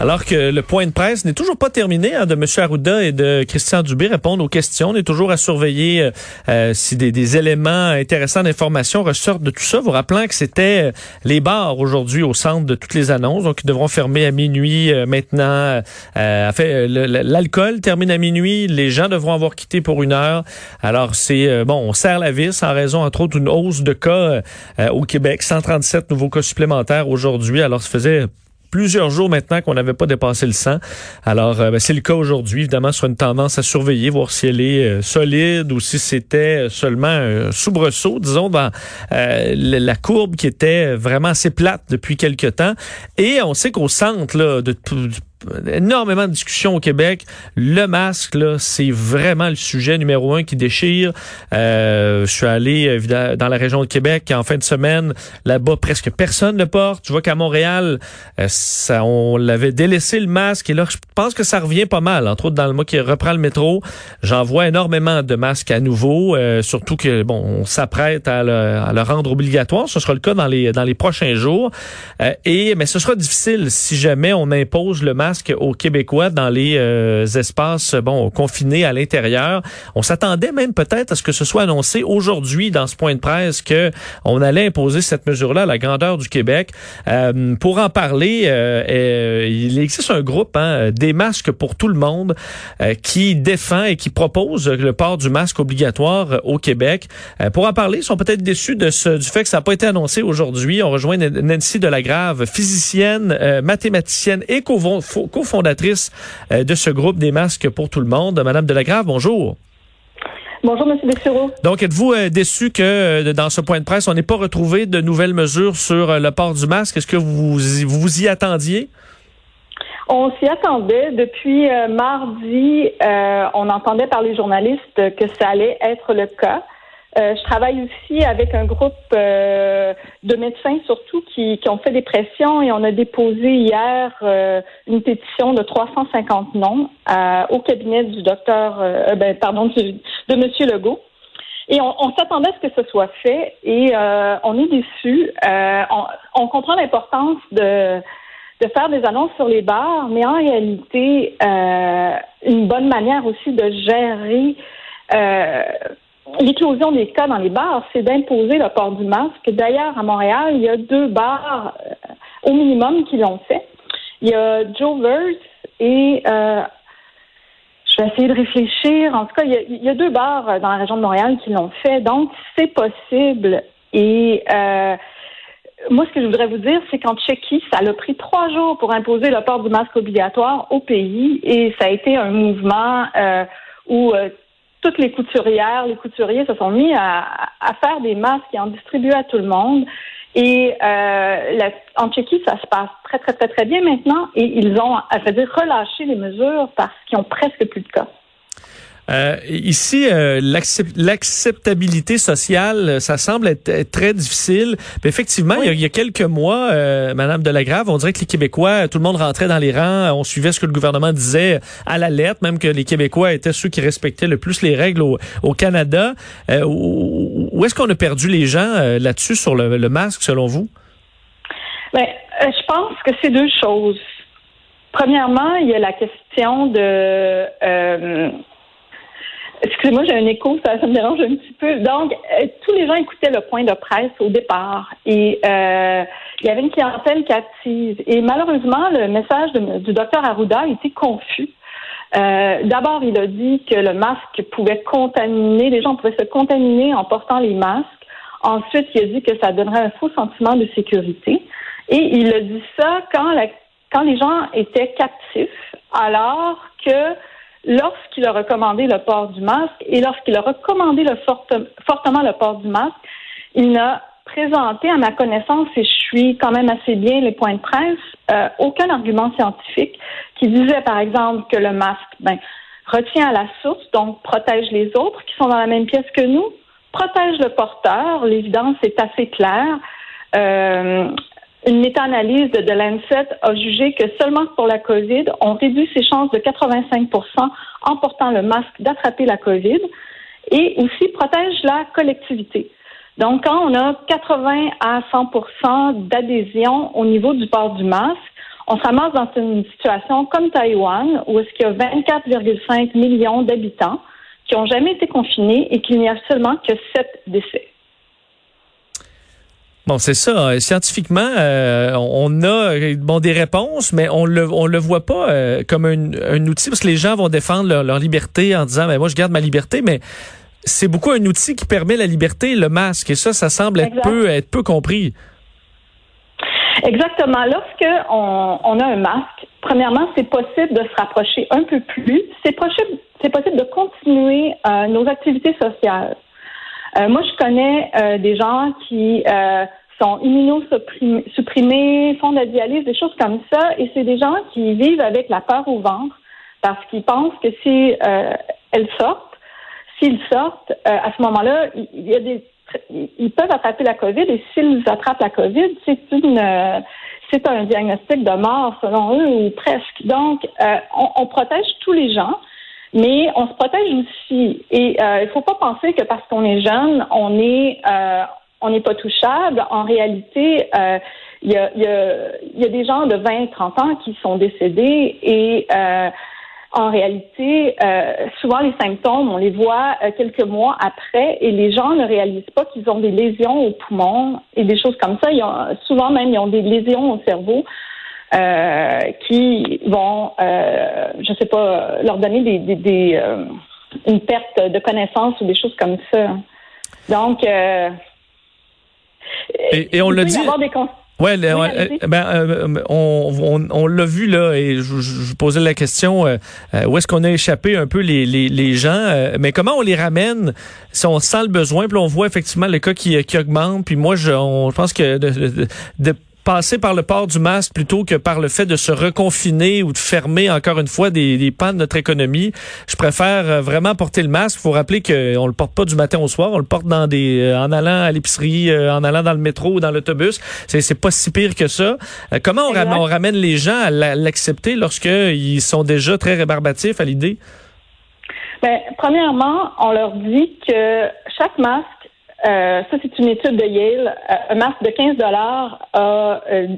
Alors que le point de presse n'est toujours pas terminé hein, de M. Arruda et de Christian Dubé répondre aux questions. On est toujours à surveiller euh, euh, si des, éléments intéressants d'information ressortent de tout ça. Vous rappelant que c'était euh, les bars aujourd'hui au centre de toutes les annonces, donc ils devront fermer à minuit maintenant. fait, l'alcool termine à minuit, les gens devront avoir quitté pour une heure. Alors c'est bon, on serre la vis en raison entre autres d'une hausse de cas au Québec, 137 nouveaux cas supplémentaires aujourd'hui. Alors ça faisait plusieurs jours maintenant qu'on n'avait pas dépassé le 100. Alors, euh, ben, c'est le cas aujourd'hui, évidemment, sur une tendance à surveiller, voir si elle est euh, solide ou si c'était seulement un soubresaut, disons, dans euh, la courbe qui était vraiment assez plate depuis quelque temps. Et on sait qu'au centre là, de, énormément de discussions au Québec. Le masque, c'est vraiment le sujet numéro un qui déchire. Euh, je suis allé dans la région de Québec en fin de semaine. Là-bas, presque personne ne porte. Tu vois qu'à Montréal, euh, ça, on l'avait délaissé le masque. Et là, je pense que ça revient pas mal. Entre autres, dans le mois qui reprend le métro, j'en vois énormément de masques à nouveau. Euh, surtout que, bon, on s'apprête à à le, rendre obligatoire. Ce sera le cas dans les, dans les prochains jours. Euh, et, mais ce sera difficile si jamais on impose le masque aux Québécois dans les euh, espaces bon confinés à l'intérieur. On s'attendait même peut-être à ce que ce soit annoncé aujourd'hui dans ce point de presse que on allait imposer cette mesure-là à la grandeur du Québec. Euh, pour en parler, euh, il existe un groupe hein, des masques pour tout le monde qui défend et qui propose le port du masque obligatoire au Québec. pour en parler, ils sont peut-être déçus du fait que ça n'a pas été annoncé aujourd'hui. On rejoint Nancy Delagrave, physicienne, mathématicienne et cofondatrice euh, de ce groupe des masques pour tout le monde. Madame Delagrave, bonjour. Bonjour, M. Dessureau. Donc, êtes-vous euh, déçu que euh, dans ce point de presse, on n'ait pas retrouvé de nouvelles mesures sur le port du masque? Est-ce que vous vous y attendiez? On s'y attendait. Depuis mardi, on entendait par les journalistes que ça allait être le cas. Euh, je travaille aussi avec un groupe euh, de médecins surtout qui, qui, ont fait des pressions et on a déposé hier euh, une pétition de 350 noms au cabinet du docteur, ben, pardon, de Monsieur Legault. Et on, on s'attendait à ce que ce soit fait et on est déçus. On, on, comprend l'importance de de faire des annonces sur les bars, mais en réalité, une bonne manière aussi de gérer l'éclosion des cas dans les bars, c'est d'imposer le port du masque. D'ailleurs, à Montréal, il y a deux bars euh, au minimum qui l'ont fait. Il y a Joe Verse et euh, je vais essayer de réfléchir. En tout cas, il y, a, deux bars euh, dans la région de Montréal qui l'ont fait. Donc, c'est possible. Et moi, ce que je voudrais vous dire, c'est qu'en Tchéquie, ça a pris trois jours pour imposer le port du masque obligatoire au pays. Et ça a été un mouvement où toutes les couturières, les couturiers se sont mis à, faire des masques et en distribuer à tout le monde. Et euh, en Tchéquie, ça se passe très, très, très, très bien maintenant. Et ils ont, à dire, relâché les mesures parce qu'ils ont presque plus de cas. Euh, ici, euh, l'acceptabilité sociale, euh, ça semble être, très difficile. Mais effectivement, il, y a, quelques mois, euh, Madame Delagrave, on dirait que les Québécois, tout le monde rentrait dans les rangs, on suivait ce que le gouvernement disait à la lettre, même que les Québécois étaient ceux qui respectaient le plus les règles au, au Canada. Euh, où, est-ce qu'on a perdu les gens là-dessus sur le, le, masque, selon vous? Ben, je pense que c'est deux choses. Premièrement, il y a la question de Excusez-moi, j'ai un écho, ça, me dérange un petit peu. Donc, euh, tous les gens écoutaient le point de presse au départ et euh, il y avait une clientèle captive. Et malheureusement, le message du docteur Arruda était confus. Euh, D'abord, il a dit que le masque pouvait contaminer, les gens pouvaient se contaminer en portant les masques. Ensuite, il a dit que ça donnerait un faux sentiment de sécurité. Et il a dit ça quand quand les gens étaient captifs, alors que lorsqu'il a recommandé le port du masque et lorsqu'il a recommandé le fortement le port du masque, il n'a présenté, à ma connaissance, et je suis quand même assez bien les points de presse, euh, aucun argument scientifique qui disait, par exemple, que le masque ben, retient à la source, donc protège les autres qui sont dans la même pièce que nous, protège le porteur. L'évidence est assez claire. Euh, une méta-analyse de, de Lancet a jugé que seulement pour la COVID, on réduit ses chances de 85% en portant le masque d'attraper la COVID et aussi protège la collectivité. Donc, quand on a 80 à 100% d'adhésion au niveau du port du masque, on se ramasse dans une situation comme Taïwan, où est-ce qu'il y a 24,5 millions d'habitants qui n'ont jamais été confinés et qu'il n'y a seulement que 7 décès. Bon, c'est ça. Scientifiquement, euh, on a bon des réponses, mais on le on le voit pas euh, comme un, un, outil parce que les gens vont défendre leur, leur liberté en disant, mais moi je garde ma liberté, mais c'est beaucoup un outil qui permet la liberté, le masque, et ça, ça semble être peu être peu compris. Exactement. Lorsque on, on a un masque, premièrement, c'est possible de se rapprocher un peu plus. C'est possible, c'est possible de continuer euh, nos activités sociales. Euh, moi, je connais euh, des gens qui euh, sont immunosupprimés, font de la dialyse, des choses comme ça, et c'est des gens qui vivent avec la peur au ventre parce qu'ils pensent que si elles sortent, s'ils sortent, à ce moment-là, il y a des ils peuvent attraper la COVID et s'ils attrapent la COVID, c'est une c'est un diagnostic de mort selon eux ou presque. Donc, on, on, protège tous les gens. Mais on se protège aussi. Et euh, il ne faut pas penser que parce qu'on est jeune, on est euh, on n'est pas touchable. En réalité, euh, il y, a, des gens de 20, 30 ans qui sont décédés et en réalité, souvent les symptômes, on les voit quelques mois après et les gens ne réalisent pas qu'ils ont des lésions au poumon et des choses comme ça. Ils ont, souvent même, ils ont des lésions au cerveau euh, qui vont, euh, je sais pas, leur donner des, euh, une perte de connaissance ou des choses comme ça. Donc, euh, et, et on l'a dit. Ouais, ben, on, on, on l'a vu là, et je, je, posais la question où est-ce qu'on a échappé un peu les, les, les gens, mais comment on les ramène si on sent le besoin, puis on voit effectivement le cas qui, qui augmente, puis moi je, on, je pense que de, de, de passer par le port du masque plutôt que par le fait de se reconfiner ou de fermer encore une fois des, des pans de notre économie. Je préfère euh, vraiment porter le masque. Il faut rappeler qu'on le porte pas du matin au soir, on le porte dans des, euh, en allant à l'épicerie, euh, en allant dans le métro ou dans l'autobus. C'est, c'est pas si pire que ça. comment on, ramène, on ramène les gens à l'accepter lorsqu'ils sont déjà très rébarbatifs à l'idée? Ben, premièrement, on leur dit que chaque masque euh, ça, c'est une étude de Yale. Euh, un masque de 15 dollars euh,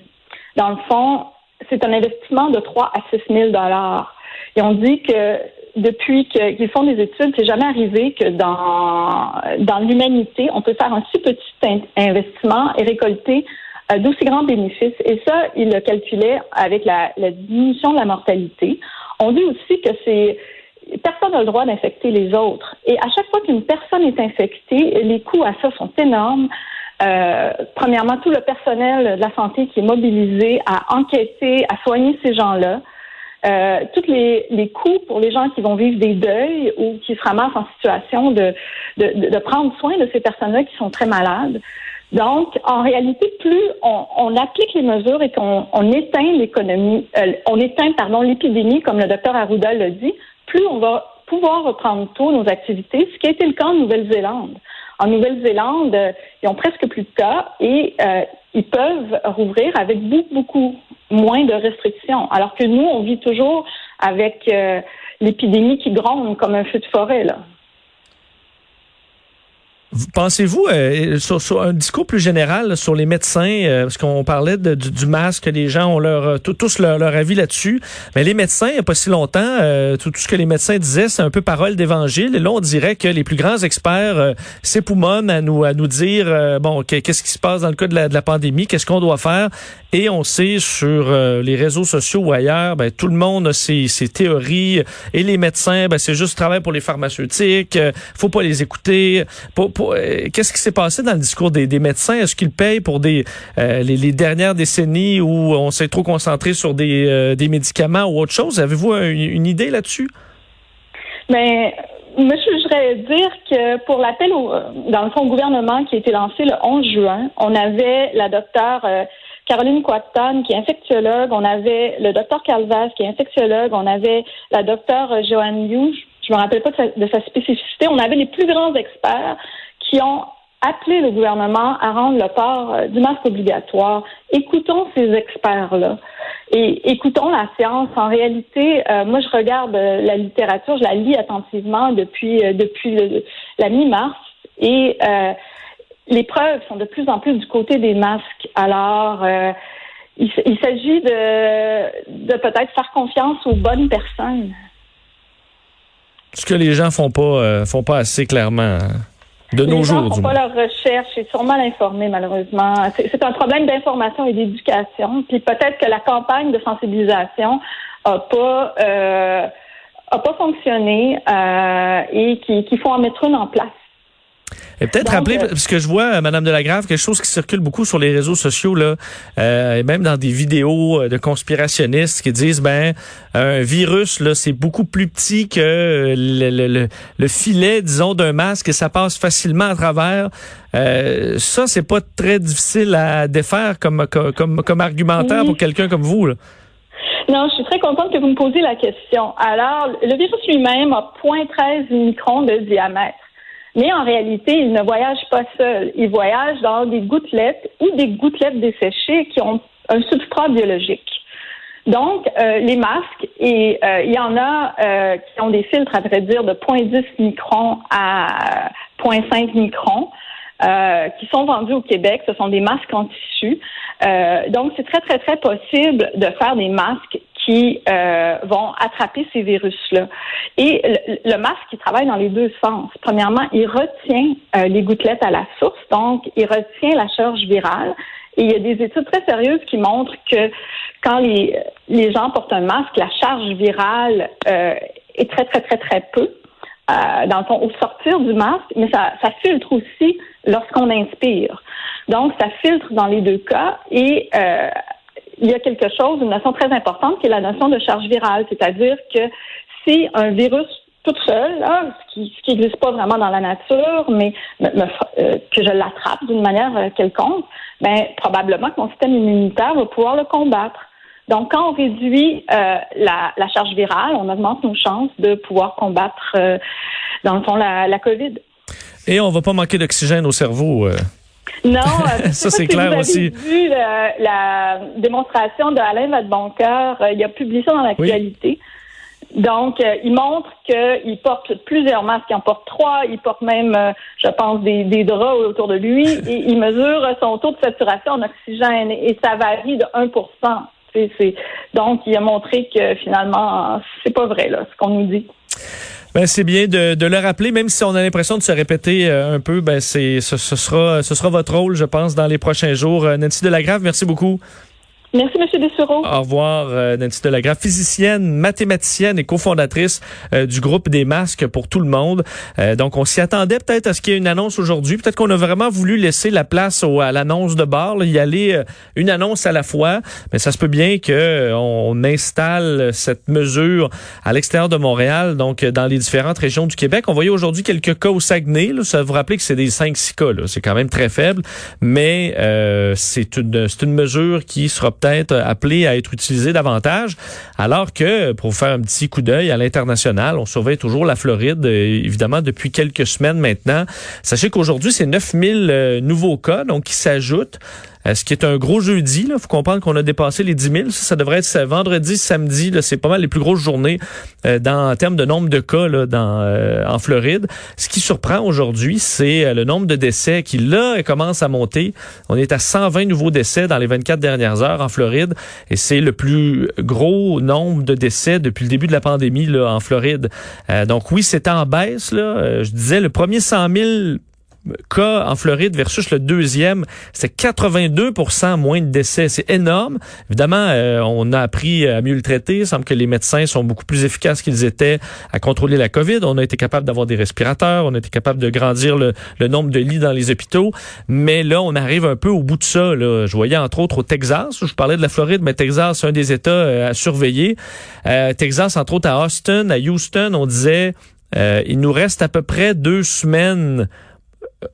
dans le fond, c'est un investissement de 3 à 6 000 dollars. Et on dit que depuis qu'ils font des études, c'est jamais arrivé que dans dans l'humanité, on peut faire un si petit investissement et récolter d'aussi grands bénéfices. Et ça, il le calculait avec la diminution de la mortalité. On dit aussi que c'est personne n'a le droit d'infecter les autres. Et à chaque fois qu'une personne est infectée, les coûts à ça sont énormes. Euh, premièrement, tout le personnel de la santé qui est mobilisé à enquêter, à soigner ces gens-là. Euh, tous les, les coûts pour les gens qui vont vivre des deuils ou qui se ramassent en situation de, de, de prendre soin de ces personnes-là qui sont très malades. Donc, en réalité, plus on, on applique les mesures et qu'on on éteint l'économie, euh, on éteint pardon l'épidémie, comme le docteur Arruda l'a dit, plus on va pouvoir reprendre tôt nos activités, ce qui a été le cas en Nouvelle-Zélande. En Nouvelle-Zélande, euh, ils ont presque plus de cas et euh, ils peuvent rouvrir avec beaucoup, beaucoup moins de restrictions. Alors que nous, on vit toujours avec euh, l'épidémie qui gronde comme un feu de forêt. Là. Pensez-vous, euh, sur, un discours plus général sur les médecins, euh, parce qu'on parlait de, du, masque, les gens ont leur, euh, tous leur, avis là-dessus, mais les médecins, il n'y a pas si longtemps, tout, ce que les médecins disaient, c'est un peu parole d'évangile. Et là, on dirait que les plus grands experts s'époumonent à nous, à nous dire, bon, qu'est-ce qui se passe dans le cas de la, de la pandémie, qu'est-ce qu'on doit faire. Et on sait sur euh, les réseaux sociaux ou ailleurs, ben, tout le monde a ses, ses théories. Et les médecins, ben, c'est juste travail pour les pharmaceutiques. Euh, faut pas les écouter. Euh, Qu'est-ce qui s'est passé dans le discours des, médecins? Est-ce qu'ils payent pour des les, les, dernières décennies où on s'est trop concentré sur des, des médicaments ou autre chose? Avez-vous une, idée là-dessus? Mais moi, je voudrais dire que pour l'appel au, dans le fond gouvernement qui a été lancé le 11 juin, on avait la docteure Caroline Quatton, qui est infectiologue, on avait le docteur Calvas, qui est infectiologue, on avait la docteure Joanne Hughes, je me rappelle pas de sa, spécificité, on avait les plus grands experts qui ont appelé le gouvernement à rendre le port euh, du masque obligatoire. Écoutons ces experts-là et écoutons la science. En réalité, euh, moi, je regarde euh, la littérature, je la lis attentivement depuis depuis le, la mi-mars et les preuves sont de plus en plus du côté des masques. Alors, il, s'agit de, peut-être faire confiance aux bonnes personnes. Ce que les gens font pas font pas assez clairement. Hein, de nos les jours, gens font pas leur recherche et sont mal informés, malheureusement. C'est un problème d'information et d'éducation. Puis peut-être que la campagne de sensibilisation a pas euh, a pas fonctionné euh, et qu'il faut en mettre une en place. Et peut-être rappeler, euh, parce que je vois, euh, Madame Delagrave, quelque chose qui circule beaucoup sur les réseaux sociaux, là, euh, et même dans des vidéos de conspirationnistes qui disent, ben, un virus, là, c'est beaucoup plus petit que le, le, le filet, disons, d'un masque et ça passe facilement à travers. Euh, ça, c'est pas très difficile à défaire comme, comme, comme argumentaire pour quelqu'un comme vous, là. Non, je suis très contente que vous me posiez la question. Alors, le virus lui-même a 0.13 microns de diamètre. Mais en réalité, il ne voyage pas seul. Il voyage dans des gouttelettes ou des gouttelettes desséchées qui ont un substrat biologique. Donc, euh, les masques, et euh, il y en a euh, qui ont des filtres, à vrai dire, de 0.10 microns à 0.5 microns. qui sont vendus au Québec. Ce sont des masques en tissu. donc, c'est très, très, très possible de faire des masques qui euh, vont attraper ces virus-là. Et le, masque, il travaille dans les deux sens. Premièrement, il retient euh, les gouttelettes à la source, donc il retient la charge virale. Et il y a des études très sérieuses qui montrent que quand les, gens portent un masque, la charge virale euh, est très, très, très, très peu. dans au sortir du masque, mais ça, ça filtre aussi lorsqu'on inspire. Donc, ça filtre dans les deux cas et il y a quelque chose, une notion très importante qui est la notion de charge virale, c'est-à-dire que si un virus tout seul, ce qui n'existe pas vraiment dans la nature, mais euh, que je l'attrape d'une manière euh, quelconque, ben probablement que mon système immunitaire va pouvoir le combattre. Donc, quand on réduit euh, la, la, charge virale, on augmente nos chances de pouvoir combattre, dans le fond, la, la COVID. Et on va pas manquer d'oxygène au cerveau. Non, euh, ça c'est clair vous avez aussi. vu la, la démonstration d'Alain Vadeboncoeur, euh, il a publié ça dans l'actualité. Donc, euh, il montre qu'il porte plusieurs masques, il en porte trois, il porte même, je pense, des, des, draps autour de lui, et il mesure son taux de saturation en oxygène, et ça varie de 1 c'est, Donc, il a montré que finalement, c'est pas vrai, là, ce qu'on nous dit. Ben, c'est bien de, de, le rappeler, même si on a l'impression de se répéter euh, un peu. Ben, c'est ce, ce, sera ce sera votre rôle, je pense, dans les prochains jours. Euh, Nancy Delagrave, merci beaucoup. Merci, M. Dessureau. Au revoir, euh, Nancy Delagrave, physicienne, mathématicienne et cofondatrice euh, du groupe des masques pour tout le monde. Euh, donc, on s'y attendait peut-être à ce qu'il y ait une annonce aujourd'hui. Peut-être qu'on a vraiment voulu laisser la place au, à l'annonce de bar, là, y aller une annonce à la fois. Mais ça se peut bien que on installe cette mesure à l'extérieur de Montréal, donc dans les différentes régions du Québec. On voyait aujourd'hui quelques cas au Saguenay. Là. Ça vous rappeler que c'est des 5-6 cas. C'est quand même très faible. Mais c'est une, une mesure qui sera peut-être appelé à être utilisé davantage, alors que, pour vous faire un petit coup d'œil à l'international, on surveille toujours la Floride, euh, évidemment, depuis quelques semaines maintenant. Sachez qu'aujourd'hui, c'est 9000 euh, nouveaux cas, donc qui s'ajoutent ce qui est un gros jeudi. Il faut comprendre qu'on a dépassé les 10 000. Ça, devrait être vendredi, samedi. C'est pas mal les plus grosses journées euh, dans, en termes de nombre de cas là, dans, euh, en Floride. Ce qui surprend aujourd'hui, c'est le nombre de décès qui, là, commence à monter. On est à 120 nouveaux décès dans les 24 dernières heures en Floride. Et c'est le plus gros nombre de décès depuis le début de la pandémie là, en Floride. donc oui, c'est en baisse. Là. je disais, le premier 100 000 cas en Floride versus le deuxième, c'est 82% moins de décès. C'est énorme. Évidemment, euh, on a appris à mieux le traiter. Il semble que les médecins sont beaucoup plus efficaces qu'ils étaient à contrôler la COVID. On a été capable d'avoir des respirateurs. On a été capable de grandir le, nombre de lits dans les hôpitaux. Mais là, on arrive un peu au bout de ça. Là. Je voyais entre autres au Texas. Je parlais de la Floride, mais Texas, c'est un des États euh, à surveiller. Euh, Texas, entre autres à Austin, à Houston, on disait il nous reste à peu près deux semaines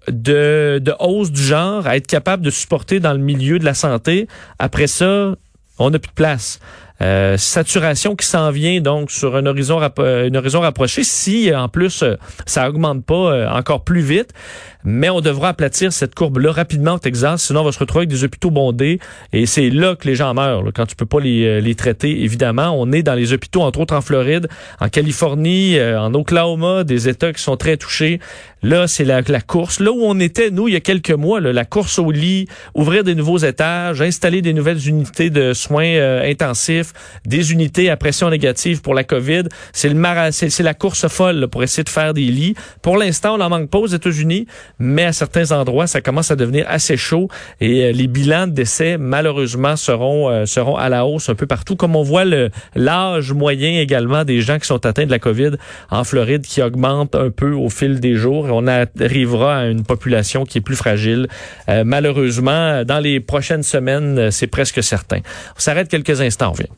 de, de hausse du genre à être capable de supporter dans le milieu de la santé. Après ça, on n'a plus de place. Euh, saturation qui s'en vient donc sur un horizon, un horizon rapproché. Si en plus ça augmente pas euh, encore plus vite, mais on devra aplatir cette courbe-là rapidement au Texas, sinon on va se retrouver avec des hôpitaux bondés et c'est là que les gens meurent, quand tu peux pas les, euh, les traiter, évidemment. On est dans les hôpitaux, entre autres en Floride, en Californie, euh, en Oklahoma, des États qui sont très touchés. Là, c'est la, la, course. Là où on était, nous, il y a quelques mois, la course au lit, ouvrir des nouveaux étages, installer des nouvelles unités de soins euh, intensifs, des unités à pression négative pour la COVID. C'est le c'est la course folle pour essayer de faire des lits. Pour l'instant, on n'en manque pas aux États-Unis, mais à certains endroits, ça commence à devenir assez chaud et euh, les bilans de décès, malheureusement, seront, euh, seront à la hausse un peu partout. Comme on voit l'âge moyen également des gens qui sont atteints de la COVID en Floride qui augmente un peu au fil des jours on arrivera à une population qui est plus fragile. Euh, malheureusement, dans les prochaines semaines, c'est presque certain. On s'arrête quelques instants, on revient.